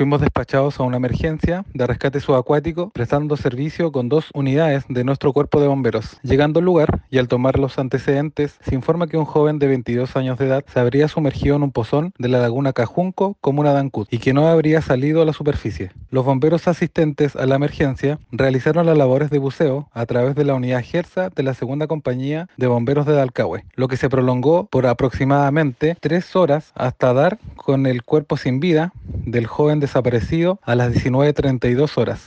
fuimos despachados a una emergencia de rescate subacuático, prestando servicio con dos unidades de nuestro cuerpo de bomberos. Llegando al lugar y al tomar los antecedentes, se informa que un joven de 22 años de edad se habría sumergido en un pozón de la laguna Cajunco, comuna de Ancud, y que no habría salido a la superficie. Los bomberos asistentes a la emergencia realizaron las labores de buceo a través de la unidad Gersa de la segunda compañía de bomberos de Dalcahue, lo que se prolongó por aproximadamente tres horas hasta dar con el cuerpo sin vida del joven desaparecido a las 19.32 horas.